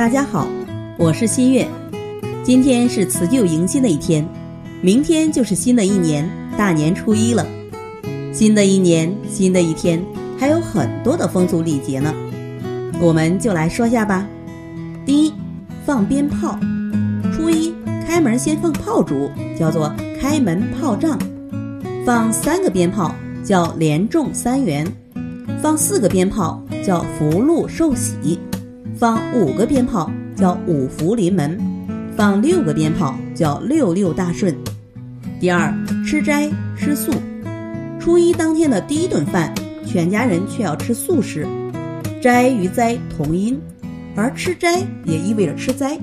大家好，我是新月。今天是辞旧迎新的一天，明天就是新的一年大年初一了。新的一年，新的一天，还有很多的风俗礼节呢，我们就来说下吧。第一，放鞭炮。初一开门先放炮竹，叫做开门炮仗；放三个鞭炮叫连中三元；放四个鞭炮叫福禄寿喜；放五个鞭炮叫五福临门；放六个鞭炮叫六六大顺。第二，吃斋吃素。初一当天的第一顿饭，全家人却要吃素食。斋与灾同音，而吃斋也意味着吃灾，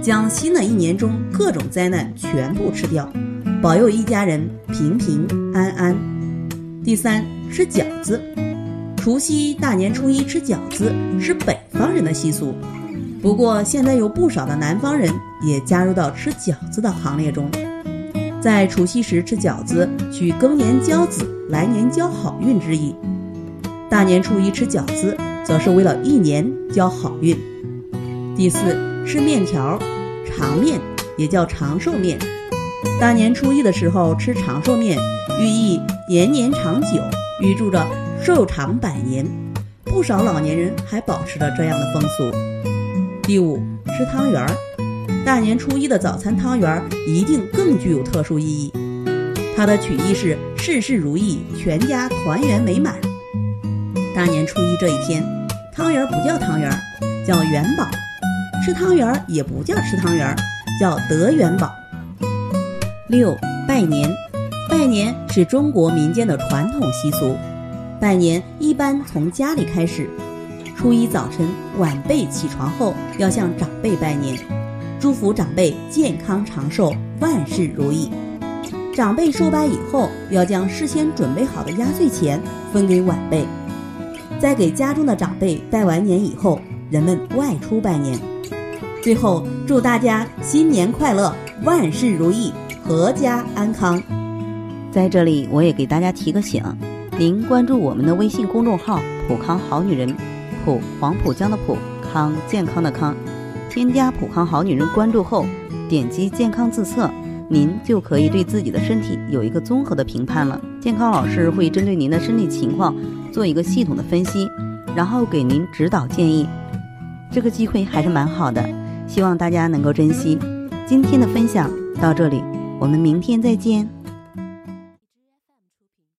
将新的一年中各种灾难全部吃掉，保佑一家人平平安安。第三，吃饺子。除夕大年初一吃饺子是北方人的习俗，不过现在有不少的南方人也加入到吃饺子的行列中。在除夕时吃饺子，取更年交子、来年交好运之意；大年初一吃饺子，则是为了一年交好运。第四，吃面条，长面也叫长寿面。大年初一的时候吃长寿面，寓意年年长久，预祝着寿长百年。不少老年人还保持着这样的风俗。第五，吃汤圆儿。大年初一的早餐汤圆儿一定更具有特殊意义，它的取意是事事如意，全家团圆美满。大年初一这一天，汤圆儿不叫汤圆儿，叫元宝；吃汤圆儿也不叫吃汤圆儿，叫得元宝。六拜年，拜年是中国民间的传统习俗，拜年一般从家里开始。初一早晨，晚辈起床后要向长辈拜年。祝福长辈健康长寿，万事如意。长辈收拜以后，要将事先准备好的压岁钱分给晚辈。在给家中的长辈拜完年以后，人们外出拜年。最后，祝大家新年快乐，万事如意，阖家安康。在这里，我也给大家提个醒：您关注我们的微信公众号“普康好女人”，普黄浦江的普康健康的康。添加普康好女人关注后，点击健康自测，您就可以对自己的身体有一个综合的评判了。健康老师会针对您的身体情况做一个系统的分析，然后给您指导建议。这个机会还是蛮好的，希望大家能够珍惜。今天的分享到这里，我们明天再见。